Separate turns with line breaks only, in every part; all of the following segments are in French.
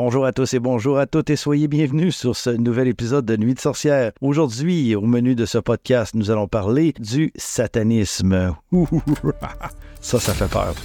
Bonjour à tous et bonjour à toutes et soyez bienvenus sur ce nouvel épisode de Nuit de sorcière. Aujourd'hui, au menu de ce podcast, nous allons parler du satanisme. Ça, ça fait peur.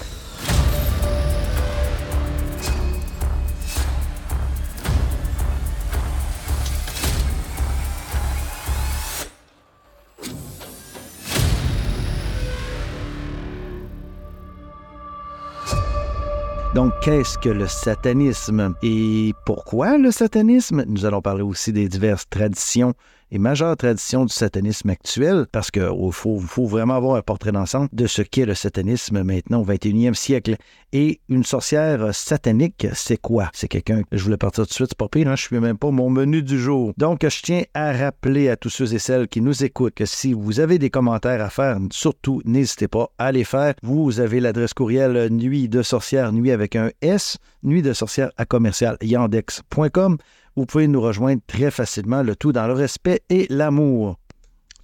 Donc, qu'est-ce que le satanisme? Et pourquoi le satanisme? Nous allons parler aussi des diverses traditions et majeures traditions du satanisme actuel, parce qu'il faut, faut, vraiment avoir un portrait d'ensemble de ce qu'est le satanisme maintenant au 21e siècle. Et une sorcière satanique, c'est quoi? C'est quelqu'un, je voulais partir tout de suite, c'est pas pire, hein? je suis même pas mon menu du jour. Donc, je tiens à rappeler à tous ceux et celles qui nous écoutent que si vous avez des commentaires à faire, surtout, n'hésitez pas à les faire. Vous avez l'adresse courriel nuit de sorcière, nuit avec un S, nuit de sorcière à commercial yandex.com vous pouvez nous rejoindre très facilement, le tout dans le respect et l'amour.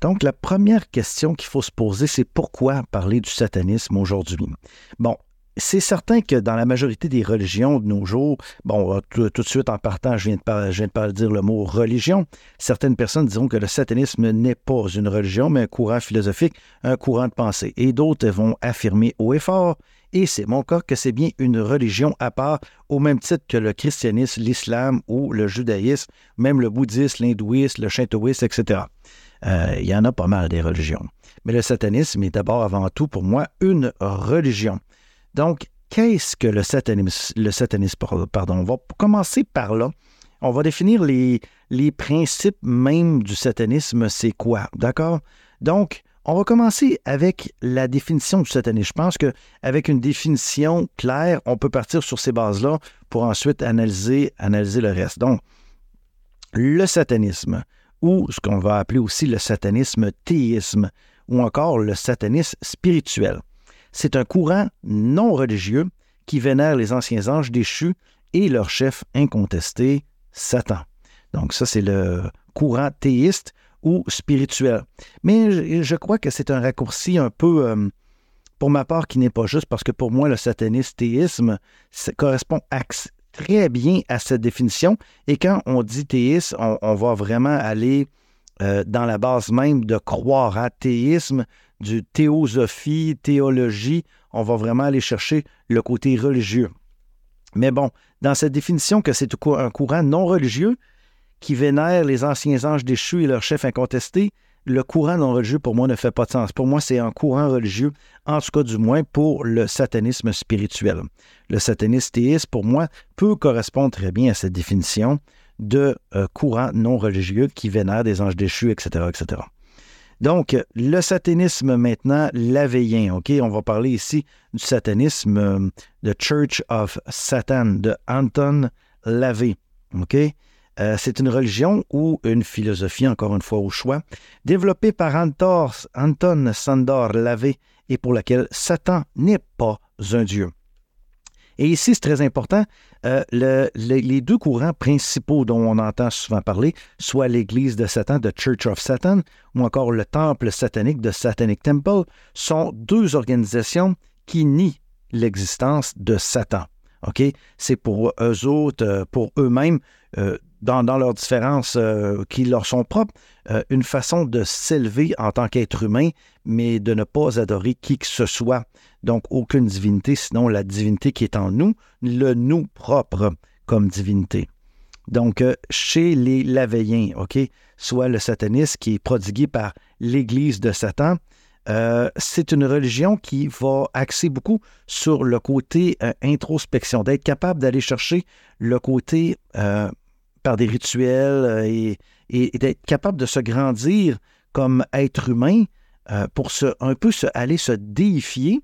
Donc, la première question qu'il faut se poser, c'est pourquoi parler du satanisme aujourd'hui? Bon, c'est certain que dans la majorité des religions de nos jours, bon, tout, de suite en partant, je viens, de, je viens de dire le mot religion, certaines personnes diront que le satanisme n'est pas une religion, mais un courant philosophique, un courant de pensée. Et d'autres vont affirmer haut et fort et c'est mon cas que c'est bien une religion à part, au même titre que le christianisme, l'islam ou le judaïsme, même le bouddhisme, l'hindouisme, le shintoïsme, etc. Euh, il y en a pas mal des religions. Mais le satanisme est d'abord avant tout pour moi une religion. Donc, qu'est-ce que le satanisme, le satanisme pardon, on va commencer par là. On va définir les, les principes même du satanisme, c'est quoi, d'accord? Donc, on va commencer avec la définition du satanisme. Je pense qu'avec une définition claire, on peut partir sur ces bases-là pour ensuite analyser, analyser le reste. Donc, le satanisme, ou ce qu'on va appeler aussi le satanisme théisme, ou encore le satanisme spirituel. C'est un courant non religieux qui vénère les anciens anges déchus et leur chef incontesté, Satan. Donc ça, c'est le courant théiste ou spirituel. Mais je, crois que c'est un raccourci un peu, euh, pour ma part, qui n'est pas juste, parce que pour moi, le satanisme, correspond très bien à cette définition. Et quand on dit théisme, on, va vraiment aller euh, dans la base même de croire à théisme, du théosophie, théologie. On va vraiment aller chercher le côté religieux. Mais bon, dans cette définition que c'est un courant non religieux, qui vénèrent les anciens anges déchus et leur chef incontesté, le courant non religieux, pour moi, ne fait pas de sens. Pour moi, c'est un courant religieux, en tout cas du moins pour le satanisme spirituel. Le satanisme théiste, pour moi, peut correspondre très bien à cette définition de euh, courant non religieux qui vénère des anges déchus, etc., etc. Donc, le satanisme maintenant, lavéien, OK? On va parler ici du satanisme, euh, The Church of Satan de Anton Lavey, OK? Euh, c'est une religion ou une philosophie, encore une fois au choix, développée par Anton Sandor Lavey et pour laquelle Satan n'est pas un dieu. Et ici, c'est très important, euh, les deux courants principaux dont on entend souvent parler, soit l'Église de Satan, The Church of Satan, ou encore le Temple satanique de Satanic Temple, sont deux organisations qui nient l'existence de Satan. C'est pour eux autres, euh, pour eux-mêmes, dans, leurs différences euh, qui leur sont propres, euh, une façon de s'élever en tant qu'être humain, mais de ne pas adorer qui que ce soit. Donc, aucune divinité, sinon la divinité qui est en nous, le nous propre comme divinité. Donc, euh, chez les Laveillens, OK, soit le satanisme qui est prodigué par l'Église de Satan, c'est une religion qui va axer beaucoup sur le côté introspection, d'être capable d'aller chercher le côté des rituels euh, et, d'être capable de se grandir comme être humain euh, pour se, un peu se, aller se déifier,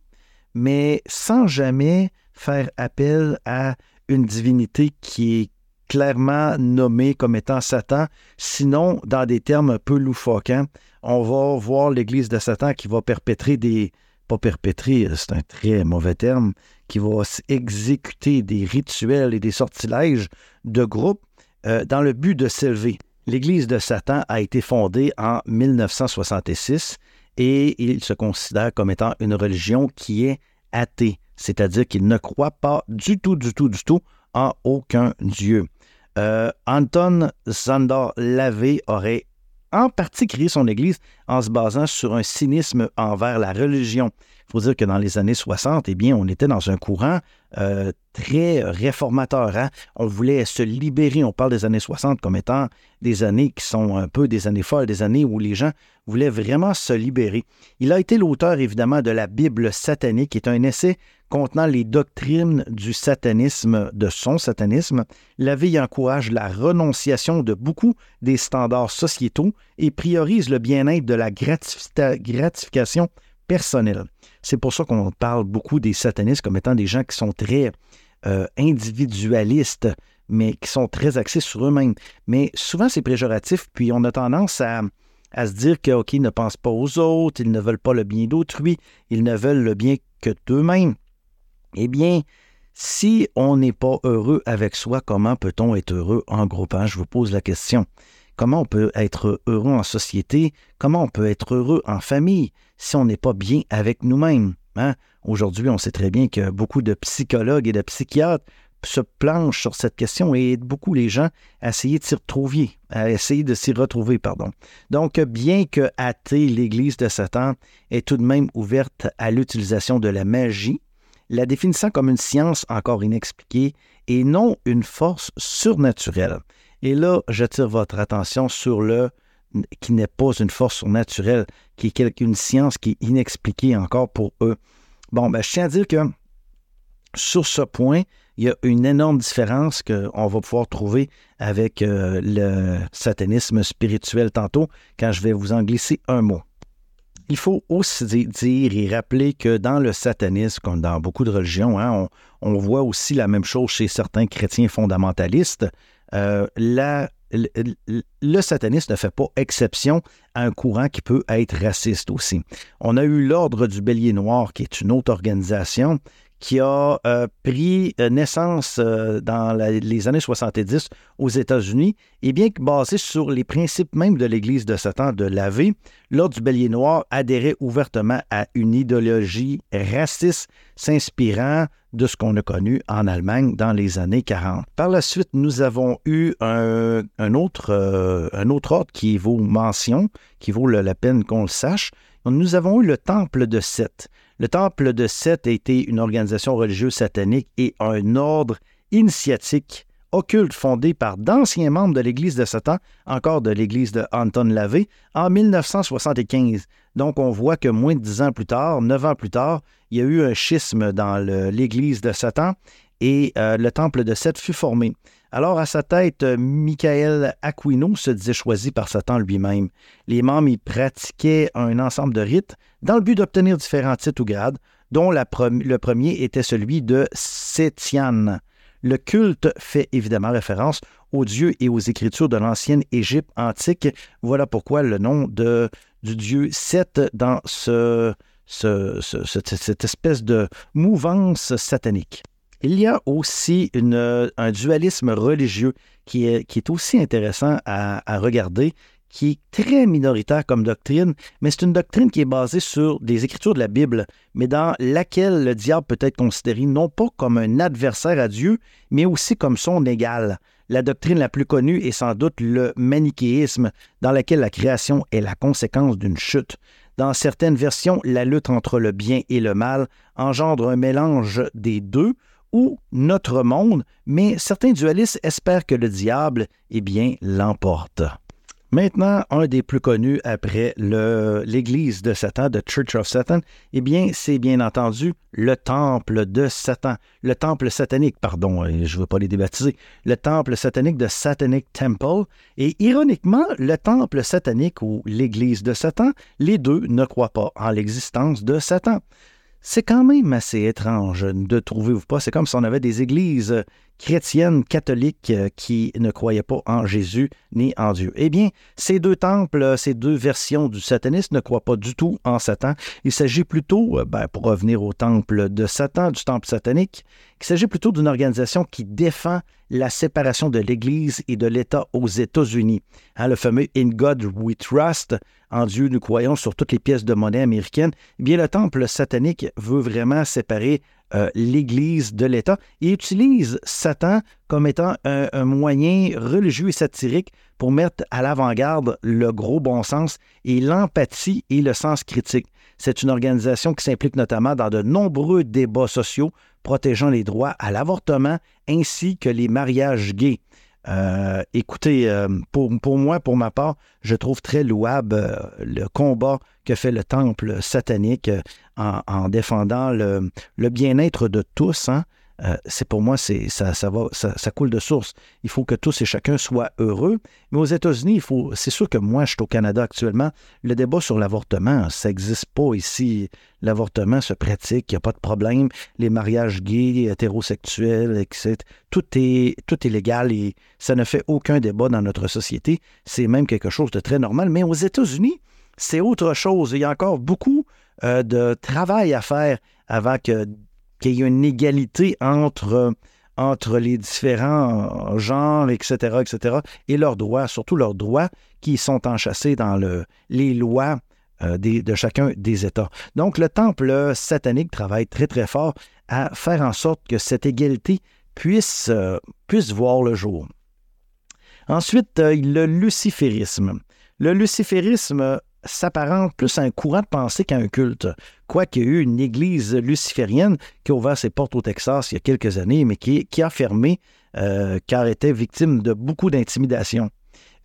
mais sans jamais faire appel à une divinité qui est clairement nommée comme étant Satan, sinon dans des termes un peu loufoquants, on va voir l'Église de Satan qui va perpétrer des, pas perpétrer, c'est un très mauvais terme, qui va exécuter des rituels et des sortilèges de groupe euh, dans le but de s'élever. L'Église de Satan a été fondée en 1966 et il se considère comme étant une religion qui est athée, c'est-à-dire qu'il ne croit pas du tout, du tout, du tout en aucun Dieu. Euh, Anton Zander Lavey aurait en partie créé son Église en se basant sur un cynisme envers la religion. Il faut dire que dans les années 60, eh bien, on était dans un courant euh, très réformateur. Hein. On voulait se libérer. On parle des années 60 comme étant des années qui sont un peu des années folles, des années où les gens voulaient vraiment se libérer. Il a été l'auteur, évidemment, de la Bible satanique, qui est un essai contenant les doctrines du satanisme, de son satanisme. La vie encourage la renonciation de beaucoup des standards sociétaux et priorise le bien-être de la gratification personnelle. C'est pour ça qu'on parle beaucoup des satanistes comme étant des gens qui sont très euh, individualistes, mais qui sont très axés sur eux-mêmes. Mais souvent, c'est péjoratif, puis on a tendance à, à se dire que, OK, ils ne pensent pas aux autres, ils ne veulent pas le bien d'autrui, ils ne veulent le bien que d'eux-mêmes. Eh bien, si on n'est pas heureux avec soi, comment peut-on être heureux en groupant? Je vous pose la question. Comment on peut être heureux en société? Comment on peut être heureux en famille si on n'est pas bien avec nous-mêmes? Hein? Aujourd'hui, on sait très bien que beaucoup de psychologues et de psychiatres se planchent sur cette question et aident beaucoup les gens à essayer de s'y retrouver, à essayer de s'y retrouver, pardon. Donc, bien que athée, l'Église de Satan est tout de même ouverte à l'utilisation de la magie, la définissant comme une science encore inexpliquée et non une force surnaturelle. Et là, j'attire votre attention sur le qui n'est pas une force surnaturelle, qui est une science qui est inexpliquée encore pour eux. Bon, ben, je tiens à dire que sur ce point, il y a une énorme différence qu'on va pouvoir trouver avec euh, le satanisme spirituel tantôt, quand je vais vous en glisser un mot. Il faut aussi dire et rappeler que dans le satanisme, comme dans beaucoup de religions, hein, on, on, voit aussi la même chose chez certains chrétiens fondamentalistes. Euh, le, satanisme ne fait pas exception à un courant qui peut être raciste aussi. On a eu l'Ordre du Bélier Noir, qui est une autre organisation qui a euh, pris euh, naissance dans les années 70 aux États-Unis, et bien que basé sur les principes même de l'Église de Satan de laver, l'Ordre du Bélier Noir adhérait ouvertement à une idéologie raciste s'inspirant de ce qu'on a connu en Allemagne dans les années 40. Par la suite, nous avons eu un, autre, un autre ordre qui vaut mention, qui vaut la peine qu'on le sache. Nous avons eu le Temple de Seth. Le Temple de Seth a été une organisation religieuse satanique et un ordre initiatique occulte fondé par d'anciens membres de l'Église de Satan, encore de l'Église de Anton Lavey, en 1975. Donc, on voit que moins de dix ans plus tard, neuf ans plus tard, il y a eu un schisme dans l'Église de Satan et euh, le temple de Seth fut formé. Alors, à sa tête, Michael Aquino se disait choisi par Satan lui-même. Les membres y pratiquaient un ensemble de rites dans le but d'obtenir différents titres ou grades, dont le premier était celui de Sétiane. Le culte fait évidemment référence aux dieux et aux écritures de l'ancienne Égypte antique. Voilà pourquoi le nom de, du dieu Seth dans ce, cette espèce de mouvance satanique. Il y a aussi un dualisme religieux qui est, qui est aussi intéressant à, regarder, qui est très minoritaire comme doctrine, mais c'est une doctrine qui est basée sur des écritures de la Bible, mais dans laquelle le diable peut être considéré non pas comme un adversaire à Dieu, mais aussi comme son égal. La doctrine la plus connue est sans doute le manichéisme, dans laquelle la création est la conséquence d'une chute. Dans certaines versions, la lutte entre le bien et le mal engendre un mélange des deux, ou notre monde, mais certains dualistes espèrent que le diable, eh l'emporte. Maintenant, un des plus connus après l'Église de Satan, The Church of Satan, eh bien, c'est bien entendu le Temple de Satan, le Temple satanique, pardon, euh, je ne veux pas les débaptiser, le Temple satanique de Satanic Temple. Et ironiquement, le Temple satanique ou l'Église de Satan, les deux ne croient pas en l'existence de Satan. C'est quand même assez étrange de trouver, pas? C'est comme si on avait des églises chrétiennes catholiques euh, qui ne croyaient pas en Jésus ni en Dieu. Eh bien, ces deux temples, ces deux versions du satanisme ne croient pas du tout en Satan. Il s'agit plutôt, euh, ben, pour revenir au temple de Satan, du temple satanique, il s'agit plutôt d'une organisation qui défend la séparation de l'Église et de l'État aux États-Unis. Hein, le fameux In God We Trust, en Dieu nous croyons sur toutes les pièces de monnaie américaines, eh bien le temple satanique veut vraiment séparer euh, l'Église de l'État et utilise Satan comme étant un, moyen religieux et satirique pour mettre à l'avant-garde le gros bon sens et l'empathie et le sens critique. C'est une organisation qui s'implique notamment dans de nombreux débats sociaux protégeant les droits à l'avortement ainsi que les mariages gays. Euh, écoutez, euh, pour, moi, pour ma part, je trouve très louable euh, le combat que fait le temple satanique en, défendant le, le bien-être de tous. Hein. Euh, c'est pour moi, ça, va, ça, coule de source. Il faut que tous et chacun soient heureux. Mais aux États-Unis, c'est sûr que moi, je suis au Canada actuellement. Le débat sur l'avortement, ça n'existe pas ici. L'avortement se pratique, il n'y a pas de problème. Les mariages gays, hétérosexuels, etc. Tout est, tout est légal et ça ne fait aucun débat dans notre société. C'est même quelque chose de très normal. Mais aux États-Unis, c'est autre chose. Il y a encore beaucoup euh, de travail à faire avant que qu'il y ait une égalité entre, les différents genres, etc., etc., et leurs droits, surtout leurs droits qui sont enchâssés dans le, les lois euh, de chacun des États. Donc, le temple satanique travaille très, très fort à faire en sorte que cette égalité puisse, euh, voir le jour. Ensuite, euh, le luciférisme. Le luciférisme s'apparente plus à un courant de pensée qu'à un culte. Quoiqu'il y ait eu une église luciférienne qui a ouvert ses portes au Texas il y a quelques années, mais qui, a fermé euh, car était victime de beaucoup d'intimidation.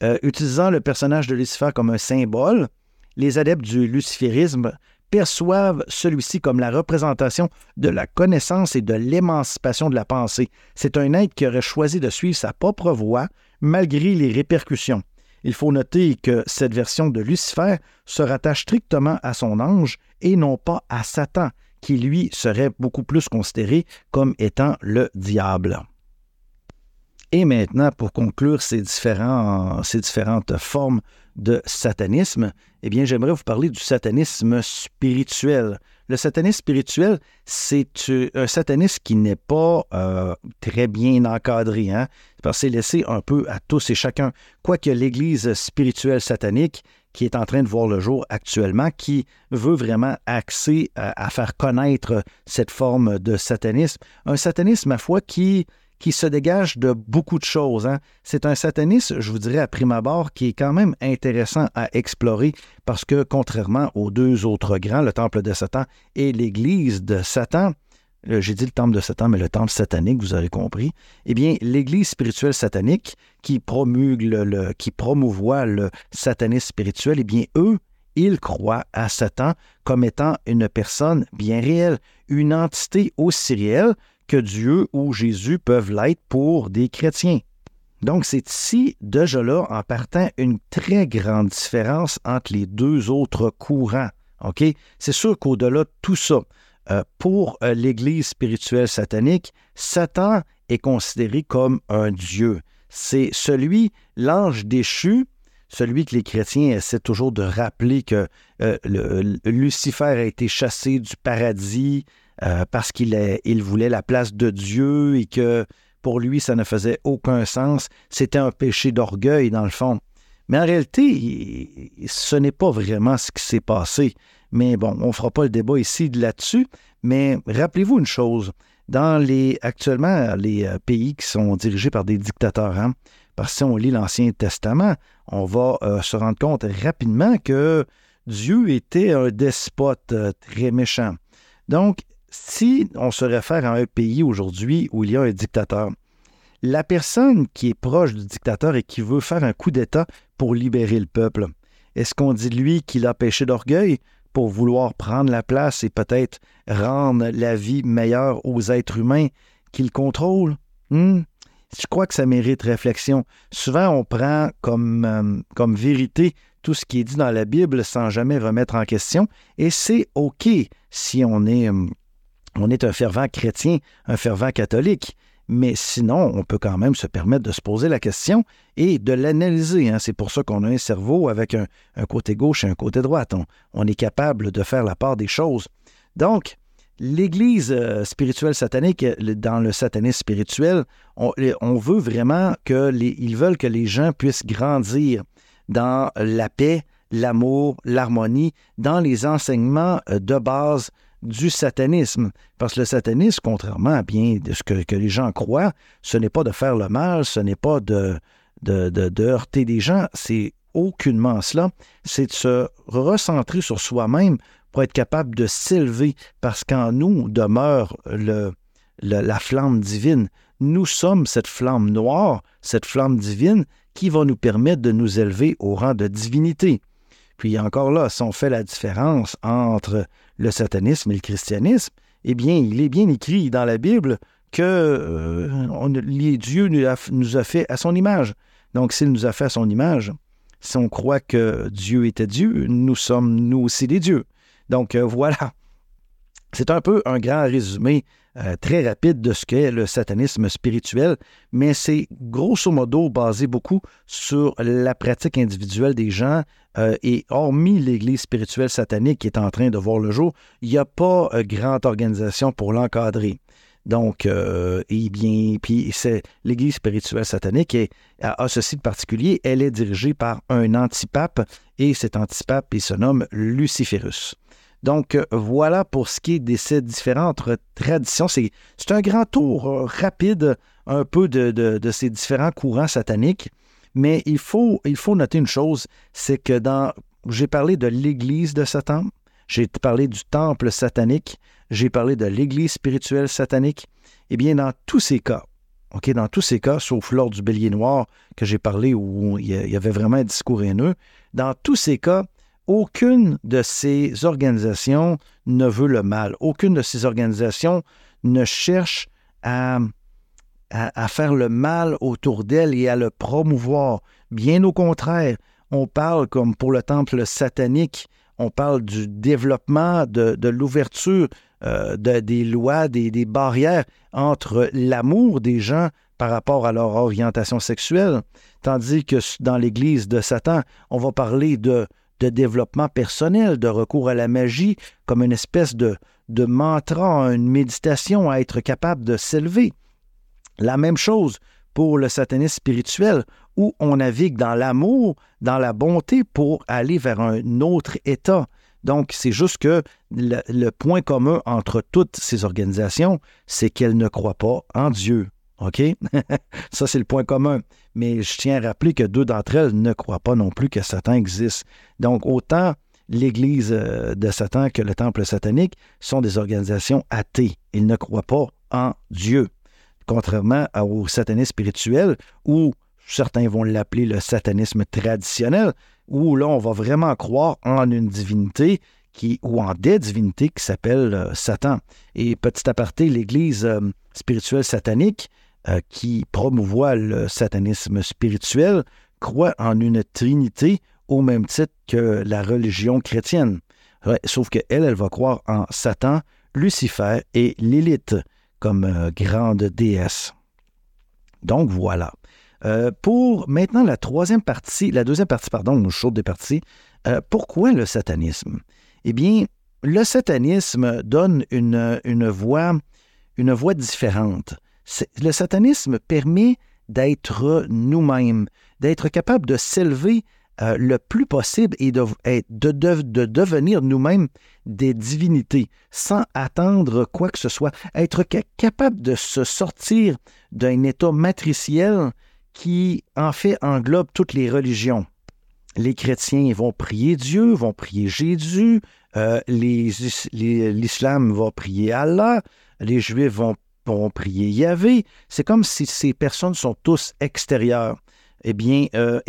Euh, utilisant le personnage de Lucifer comme un symbole, les adeptes du luciférisme perçoivent celui-ci comme la représentation de la connaissance et de l'émancipation de la pensée. C'est un être qui aurait choisi de suivre sa propre voie malgré les répercussions. Il faut noter que cette version de Lucifer se rattache strictement à son ange et non pas à Satan, qui lui serait beaucoup plus considéré comme étant le diable. Et maintenant, pour conclure ces, différentes formes de satanisme, eh bien, j'aimerais vous parler du satanisme spirituel. Le satanisme spirituel, c'est euh, un satanisme qui n'est pas euh, très bien encadré, hein? parce c'est laissé un peu à tous et chacun. Quoique l'Église spirituelle satanique, qui est en train de voir le jour actuellement, qui veut vraiment axer à, à faire connaître cette forme de satanisme, un satanisme, ma foi, qui qui se dégage de beaucoup de choses. Hein. C'est un satanisme, je vous dirais à prime abord, qui est quand même intéressant à explorer parce que contrairement aux deux autres grands, le temple de Satan et l'église de Satan, euh, j'ai dit le temple de Satan, mais le temple satanique, vous avez compris, eh bien, l'Église spirituelle satanique qui promulgue le, qui promouvoit le satanisme spirituel, eh bien, eux, ils croient à Satan comme étant une personne bien réelle, une entité aussi réelle Dieu ou Jésus peuvent l'être pour des chrétiens. Donc, c'est ici, déjà là, en partant, une très grande différence entre les deux autres courants. C'est sûr qu'au-delà de tout ça, euh, pour euh, l'Église spirituelle satanique, Satan est considéré comme un Dieu. C'est celui, l'ange déchu, celui que les chrétiens essaient toujours de rappeler que euh, Lucifer a été chassé du paradis, euh, parce qu'il il voulait la place de Dieu et que pour lui, ça ne faisait aucun sens. C'était un péché d'orgueil, dans le fond. Mais en réalité, ce n'est pas vraiment ce qui s'est passé. Mais bon, on ne fera pas le débat ici là-dessus. Mais rappelez-vous une chose. Dans les, actuellement, les euh, pays qui sont dirigés par des dictateurs, hein, parce que on lit l'Ancien Testament, on va euh, se rendre compte rapidement que Dieu était un despote très méchant. Donc, si on se réfère à un pays aujourd'hui où il y a un dictateur, la personne qui est proche du dictateur et qui veut faire un coup d'État pour libérer le peuple, est-ce qu'on dit de lui qu'il a péché d'orgueil pour vouloir prendre la place et peut-être rendre la vie meilleure aux êtres humains qu'il contrôle? Hmm? Je crois que ça mérite réflexion. Souvent, on prend comme, euh, comme vérité tout ce qui est dit dans la Bible sans jamais remettre en question, et c'est OK si on est euh, on est un fervent chrétien, un fervent catholique. Mais sinon, on peut quand même se permettre de se poser la question et de l'analyser. Hein. C'est pour ça qu'on a un cerveau avec un, côté gauche et un côté droit. On, est capable de faire la part des choses. Donc, l'Église euh, spirituelle satanique, dans le satanisme spirituel, on, veut vraiment que veulent que les gens puissent grandir dans la paix, l'amour, l'harmonie, dans les enseignements euh, de base du satanisme. Parce que le satanisme, contrairement à bien de ce que, les gens croient, ce n'est pas de faire le mal, ce n'est pas de, de, heurter des gens, c'est aucunement cela, c'est de se recentrer sur soi-même pour être capable de s'élever, parce qu'en nous demeure le, la flamme divine. Nous sommes cette flamme noire, cette flamme divine qui va nous permettre de nous élever au rang de divinité. Puis encore là, si on fait la différence entre le satanisme et le christianisme, eh bien, il est bien écrit dans la Bible que euh, Dieu nous a, fait à son image. Donc, s'il nous a fait à son image, si on croit que Dieu était Dieu, nous sommes nous aussi des dieux. Donc, euh, voilà. C'est un peu un grand résumé euh, très rapide de ce qu'est le satanisme spirituel, mais c'est grosso modo basé beaucoup sur la pratique individuelle des gens. Euh, et hormis l'Église spirituelle satanique qui est en train de voir le jour, il n'y a pas euh, grande organisation pour l'encadrer. Donc, eh bien, puis c'est l'Église spirituelle satanique et a, ceci de particulier, elle est dirigée par un antipape et cet antipape, il se nomme Luciferus. Donc, euh, voilà pour ce qui est de ces différentes traditions. C'est un grand tour euh, rapide un peu de, ces différents courants sataniques. Mais il faut, il faut noter une chose, c'est que dans. J'ai parlé de l'Église de Satan, j'ai parlé du temple satanique, j'ai parlé de l'Église spirituelle satanique. Eh bien, dans tous ces cas, OK, dans tous ces cas, sauf lors du bélier noir que j'ai parlé où il y avait vraiment un discours haineux, dans tous ces cas, aucune de ces organisations ne veut le mal. Aucune de ces organisations ne cherche à, faire le mal autour d'elle et à le promouvoir. Bien au contraire, on parle, comme pour le temple satanique, on parle du développement, de, l'ouverture euh, des lois, des, des barrières entre l'amour des gens par rapport à leur orientation sexuelle, tandis que dans l'Église de Satan, on va parler de de développement personnel, de recours à la magie comme une espèce de, mantra, une méditation à être capable de s'élever. La même chose pour le satanisme spirituel, où on navigue dans l'amour, dans la bonté pour aller vers un autre état. Donc, c'est juste que le, point commun entre toutes ces organisations, c'est qu'elles ne croient pas en Dieu. OK? Ça, c'est le point commun. Mais je tiens à rappeler que deux d'entre elles ne croient pas non plus que Satan existe. Donc, autant l'Église euh, de Satan que le Temple satanique sont des organisations athées. Ils ne croient pas en Dieu. Contrairement au satanisme spirituel, où certains vont l'appeler le satanisme traditionnel, où là, on va vraiment croire en une divinité qui, ou en des divinités qui s'appellent euh, Satan. Et petit aparté, l'Église euh, spirituelle satanique euh, qui promouvoit le satanisme spirituel croit en une trinité au même titre que la religion chrétienne. sauf qu'elle, elle va croire en Satan, Lucifer et Lilith comme euh, grande déesse. Donc voilà. Euh, pour maintenant la troisième partie, la deuxième partie, pardon, chaude des parties, pourquoi le satanisme? Eh bien, le satanisme donne une, voie, une voie différente le satanisme permet d'être nous-mêmes, d'être capable de s'élever euh, le plus possible et de, de, de devenir nous-mêmes des divinités sans attendre quoi que ce soit, être capable de se sortir d'un état matriciel qui en fait englobe toutes les religions. Les chrétiens vont prier Dieu, vont prier Jésus, euh, l'islam va prier Allah, les juifs vont vont prier Yahvé. C'est comme si ces personnes sont tous extérieures. Eh bien, euh,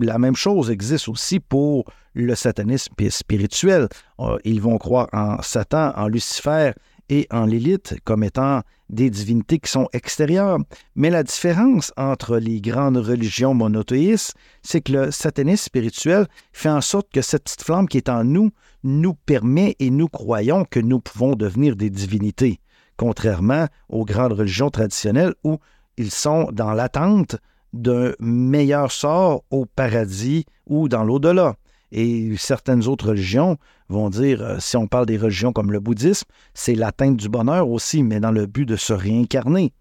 la même chose existe aussi pour le satanisme spirituel. Euh, ils vont croire en Satan, en Lucifer et en Lilith comme étant des divinités qui sont extérieures. Mais la différence entre les grandes religions monothéistes, c'est que le satanisme spirituel fait en sorte que cette petite flamme qui est en nous nous permet et nous croyons que nous pouvons devenir des divinités contrairement aux grandes religions traditionnelles où ils sont dans l'attente d'un meilleur sort au paradis ou dans l'au-delà. Et certaines autres religions vont dire, euh, si on parle des religions comme le bouddhisme, c'est l'atteinte du bonheur aussi, mais dans le but de se réincarner.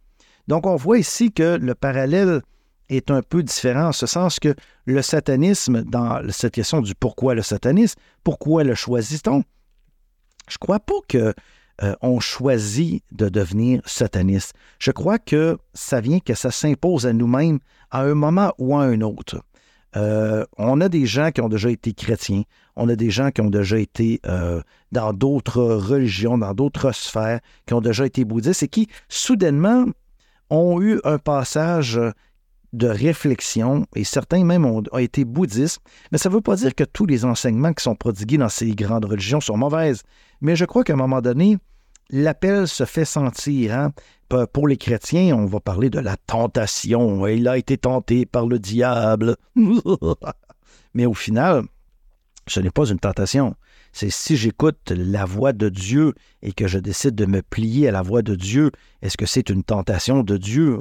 Donc on voit ici que le parallèle est un peu différent en ce sens que le satanisme, dans cette question du pourquoi le satanisme, pourquoi le choisit-on, je ne crois pas que euh, ont choisi de devenir satanistes. Je crois que ça vient que ça s'impose à nous-mêmes à un moment ou à un autre. Euh, on a des gens qui ont déjà été chrétiens, on a des gens qui ont déjà été euh, dans d'autres religions, dans d'autres sphères, qui ont déjà été bouddhistes et qui, soudainement, ont eu un passage de réflexion, et certains même ont, été bouddhistes, mais ça ne veut pas dire que tous les enseignements qui sont prodigués dans ces grandes religions sont mauvaises. Mais je crois qu'à un moment donné, l'appel se fait sentir. Hein. Pour les chrétiens, on va parler de la tentation. Il a été tenté par le diable. Mais au final, ce n'est pas une tentation. C'est si j'écoute la voix de Dieu et que je décide de me plier à la voix de Dieu, est-ce que c'est une tentation de Dieu?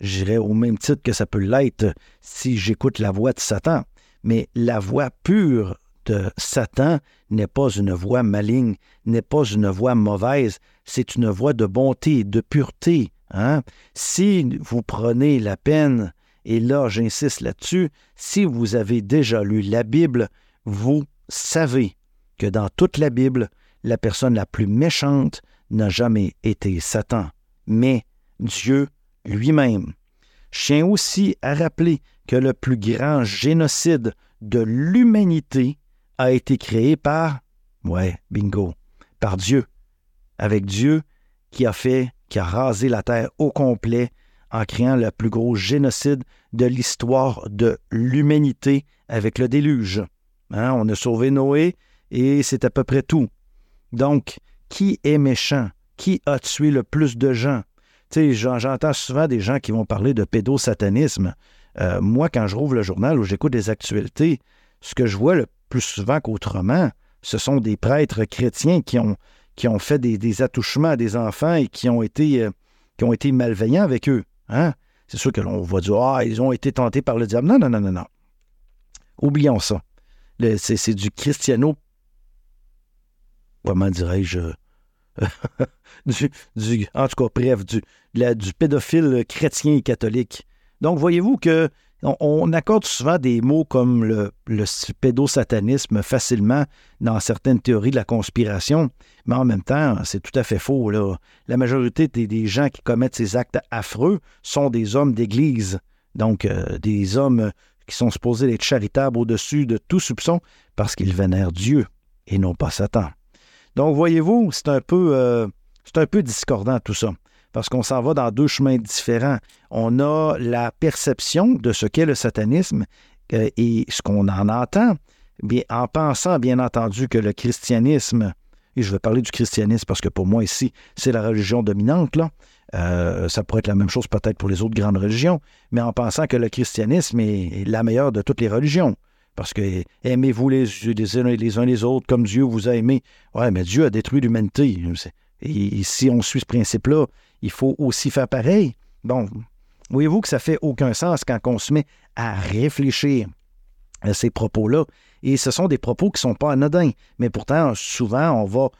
J'irais au même titre que ça peut l'être si j'écoute la voix de Satan. Mais la voix pure de Satan n'est pas une voix maligne, n'est pas une voix mauvaise, c'est une voix de bonté, de pureté. Hein? Si vous prenez la peine, et là j'insiste là-dessus, si vous avez déjà lu la Bible, vous savez que dans toute la Bible, la personne la plus méchante n'a jamais été Satan, mais Dieu lui-même. Je tiens aussi à rappeler que le plus grand génocide de l'humanité a été créé par, ouais, bingo, par Dieu. Avec Dieu qui a fait, qui a rasé la terre au complet en créant le plus gros génocide de l'histoire de l'humanité avec le déluge. Hein, on a sauvé Noé et c'est à peu près tout. Donc, qui est méchant? Qui a tué le plus de gens? Tu sais, j'entends souvent des gens qui vont parler de pédosatanisme. Euh, moi, quand je rouvre le journal ou j'écoute des actualités, ce que je vois le plus souvent qu'autrement, ce sont des prêtres chrétiens qui ont, qui ont fait des, attouchements à des enfants et qui ont été, euh, qui ont été malveillants avec eux. Hein? C'est sûr que l'on va dire Ah, ils ont été tentés par le diable. Non, non, non, non, non. Oublions ça. C'est du christiano. Comment dirais-je du, En tout cas, bref, du, pédophile chrétien et catholique. Donc, voyez-vous que on, accorde souvent des mots comme le, pédosatanisme facilement dans certaines théories de la conspiration, mais en même temps, c'est tout à fait faux. La majorité des, gens qui commettent ces actes affreux sont des hommes d'Église, donc euh, des hommes qui sont supposés être charitables au-dessus de tout soupçon parce qu'ils vénèrent Dieu et non pas Satan. Donc, voyez-vous, c'est un peu, euh, c'est un peu discordant tout ça parce qu'on s'en va dans deux chemins différents. On a la perception de ce qu'est le satanisme euh, et ce qu'on en entend, bien, en pensant bien entendu que le christianisme, et je vais parler du christianisme parce que pour moi ici, c'est la religion dominante, là. Euh, ça pourrait être la même chose peut-être pour les autres grandes religions, mais en pensant que le christianisme est la meilleure de toutes les religions. Parce que aimez-vous les, les, les uns les autres comme Dieu vous a aimé. Ouais, mais Dieu a détruit l'humanité. Et si on suit ce principe-là, il faut aussi faire pareil. Bon, voyez-vous que ça fait aucun sens quand on se met à réfléchir à ces propos-là. Et ce sont des propos qui ne sont pas anodins. Mais pourtant, souvent, on va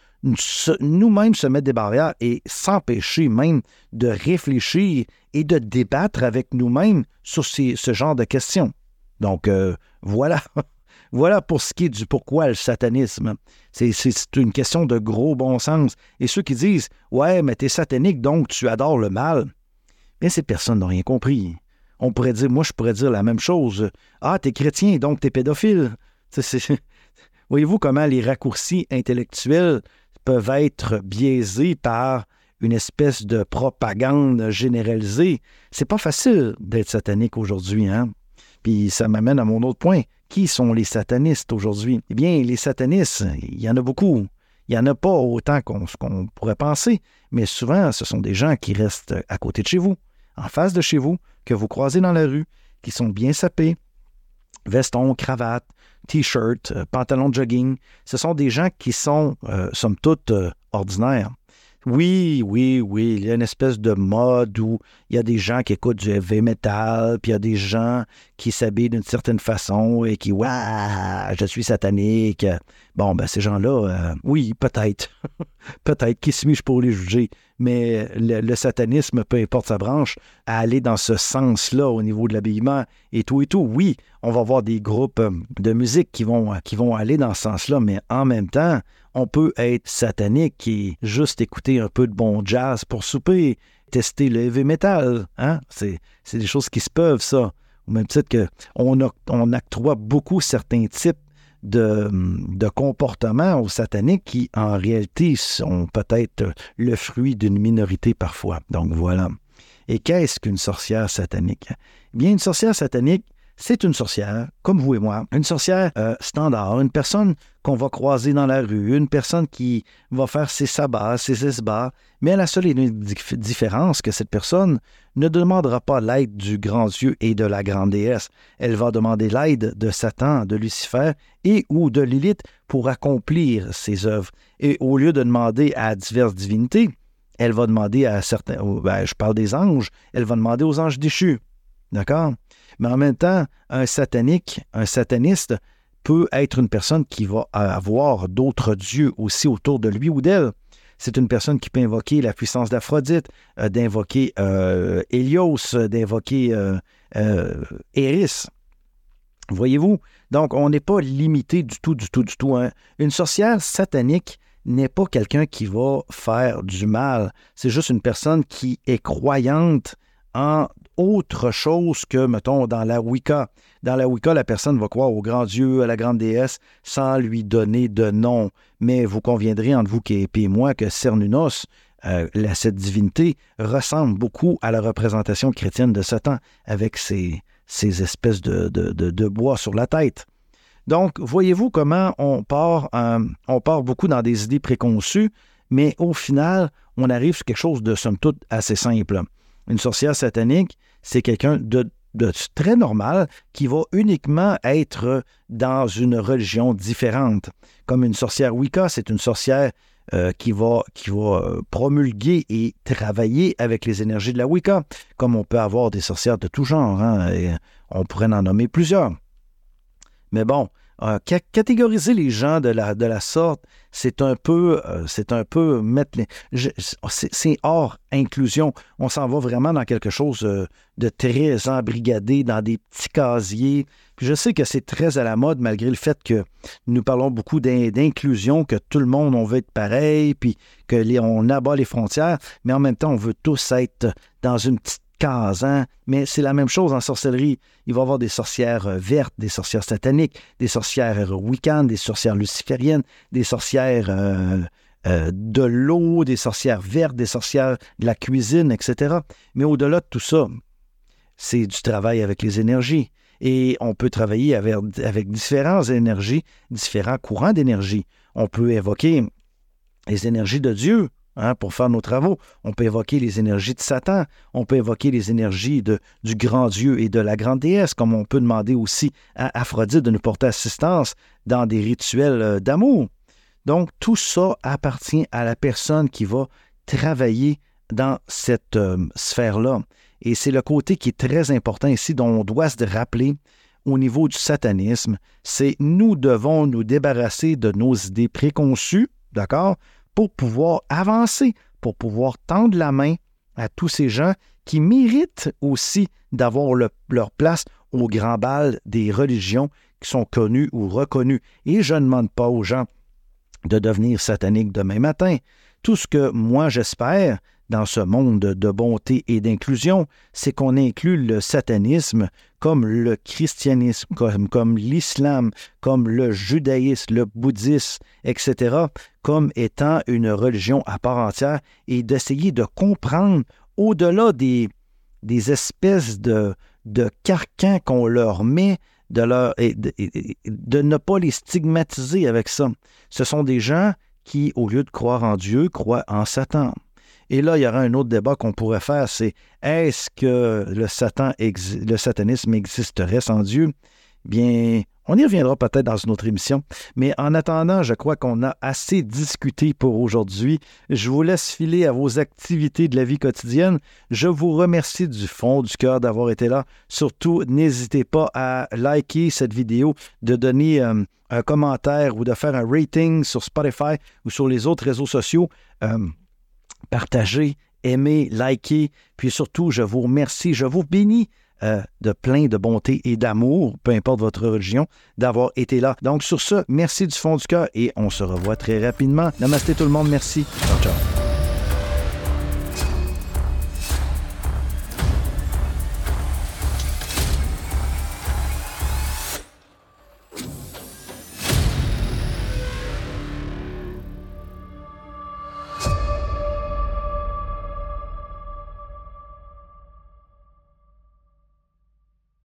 nous-mêmes se mettre des barrières et s'empêcher même de réfléchir et de débattre avec nous-mêmes sur ce genre de questions. Donc, euh, voilà. Voilà pour ce qui est du pourquoi le satanisme. C'est une question de gros bon sens. Et ceux qui disent Ouais, mais t'es satanique, donc tu adores le mal. Bien, ces personnes n'ont rien compris. On pourrait dire, moi, je pourrais dire la même chose. Ah, t'es chrétien, donc t'es pédophile. Voyez-vous comment les raccourcis intellectuels peuvent être biaisés par une espèce de propagande généralisée? C'est pas facile d'être satanique aujourd'hui, hein? Puis ça m'amène à mon autre point. Qui sont les satanistes aujourd'hui? Eh bien, les satanistes, il y en a beaucoup. Il n'y en a pas autant qu'on pourrait penser, mais souvent, ce sont des gens qui restent à côté de chez vous, en face de chez vous, que vous croisez dans la rue, qui sont bien sapés, veston, cravate, t-shirt, euh, pantalon de jogging. Ce sont des gens qui sont, euh, somme toute, euh, ordinaires. Oui, oui, oui. Il y a une espèce de mode où il y a des gens qui écoutent du heavy metal, puis il y a des gens qui s'habillent d'une certaine façon et qui, waouh, je suis satanique. Bon, ben ces gens-là, euh, oui, peut-être. peut-être. Qui suis-je pour les juger? Mais le, satanisme, peu importe sa branche, à aller dans ce sens-là au niveau de l'habillement et tout et tout, oui, on va voir des groupes euh, de musique qui vont, qui vont aller dans ce sens-là, mais en même temps, on peut être satanique et juste écouter un peu de bon jazz pour souper, tester le heavy metal. Hein? C'est, des choses qui se peuvent, ça. Au même titre qu'on on octroie beaucoup certains types de, de, comportements aux sataniques qui, en réalité, sont peut-être le fruit d'une minorité parfois. Donc voilà. Et qu'est-ce qu'une sorcière satanique? Eh bien, une sorcière satanique, c'est une sorcière, comme vous et moi, une sorcière euh, standard, une personne qu'on va croiser dans la rue, une personne qui va faire ses sabbats, ses esbats, mais la seule différence que cette personne ne demandera pas l'aide du grand Dieu et de la grande déesse. Elle va demander l'aide de Satan, de Lucifer et ou de Lilith pour accomplir ses œuvres. Et au lieu de demander à diverses divinités, elle va demander à certains, ben, je parle des anges, elle va demander aux anges déchus. D'accord? Mais en même temps, un satanique, un sataniste peut être une personne qui va avoir d'autres dieux aussi autour de lui ou d'elle. C'est une personne qui peut invoquer la puissance d'Aphrodite, euh, d'invoquer euh, Hélios, d'invoquer euh, euh, Eris. Voyez-vous? Donc, on n'est pas limité du tout, du tout, du tout. Hein. Une sorcière satanique n'est pas quelqu'un qui va faire du mal. C'est juste une personne qui est croyante en autre chose que, mettons, dans la Wicca. Dans la Wicca, la personne va croire au grand Dieu, à la grande déesse, sans lui donner de nom. Mais vous conviendrez entre vous et moi que Cernunos, euh, cette divinité, ressemble beaucoup à la représentation chrétienne de Satan, avec ses, espèces de, bois sur la tête. Donc, voyez-vous comment on part, euh, on part beaucoup dans des idées préconçues, mais au final, on arrive sur quelque chose de somme toute assez simple. Une sorcière satanique, c'est quelqu'un de, très normal qui va uniquement être dans une religion différente. Comme une sorcière Wicca, c'est une sorcière euh, qui va, euh, promulguer et travailler avec les énergies de la Wicca, comme on peut avoir des sorcières de tout genre, hein, et on pourrait en nommer plusieurs. Mais bon, euh, catégoriser les gens de la, de la sorte, c'est un peu, euh, c'est un peu mettre c'est hors inclusion. On s'en va vraiment dans quelque chose euh, de très embrigadé, dans des petits casiers. je sais que c'est très à la mode, malgré le fait que nous parlons beaucoup d'inclusion, que tout le monde, on veut être pareil, puis que on abat les frontières, mais en même temps, on veut tous être dans une petite Mais c'est la même chose en sorcellerie. Il va y avoir des sorcières euh, vertes, des sorcières sataniques, des sorcières wiccan, des sorcières lucifériennes, des sorcières euh, euh, de l'eau, des sorcières vertes, des sorcières de la cuisine, etc. Mais au-delà de tout ça, c'est du travail avec les énergies. Et on peut travailler avec différentes énergies, différents courants d'énergie. On peut évoquer les énergies de Dieu, Hein, pour faire nos travaux. On peut évoquer les énergies de Satan, on peut évoquer les énergies du grand Dieu et de la grande déesse, comme on peut demander aussi à Aphrodite de nous porter assistance dans des rituels euh, d'amour. Donc, tout ça appartient à la personne qui va travailler dans cette euh, sphère-là. Et c'est le côté qui est très important ici, dont on doit se rappeler au niveau du satanisme, c'est nous devons nous débarrasser de nos idées préconçues, d'accord, pour pouvoir avancer, pour pouvoir tendre la main à tous ces gens qui méritent aussi d'avoir leur place au grand bal des religions qui sont connues ou reconnues. Et je ne demande pas aux gens de devenir sataniques demain matin. Tout ce que moi j'espère, dans ce monde de bonté et d'inclusion, c'est qu'on inclut le satanisme comme le christianisme, comme, l'islam, comme le judaïsme, le bouddhisme, etc., comme étant une religion à part entière et d'essayer de comprendre au-delà des, espèces de, de carcans qu'on leur met, de ne pas les stigmatiser avec ça. Ce sont des gens qui, au lieu de croire en Dieu, croient en Satan. Et là, il y aura un autre débat qu'on pourrait faire, c'est est-ce que le, Satan le satanisme existerait sans Dieu? Bien, on y reviendra peut-être dans une autre émission. Mais en attendant, je crois qu'on a assez discuté pour aujourd'hui. Je vous laisse filer à vos activités de la vie quotidienne. Je vous remercie du fond du cœur d'avoir été là. Surtout, n'hésitez pas à liker cette vidéo, de donner euh, un commentaire ou de faire un rating sur Spotify ou sur les autres réseaux sociaux. Euh, partagez, aimez, likez, puis surtout, je vous remercie, je vous bénis euh, de plein de bonté et d'amour, peu importe votre religion, d'avoir été là. Donc sur ce, merci du fond du cœur et on se revoit très rapidement. Namasté tout le monde, merci. Ciao, ciao.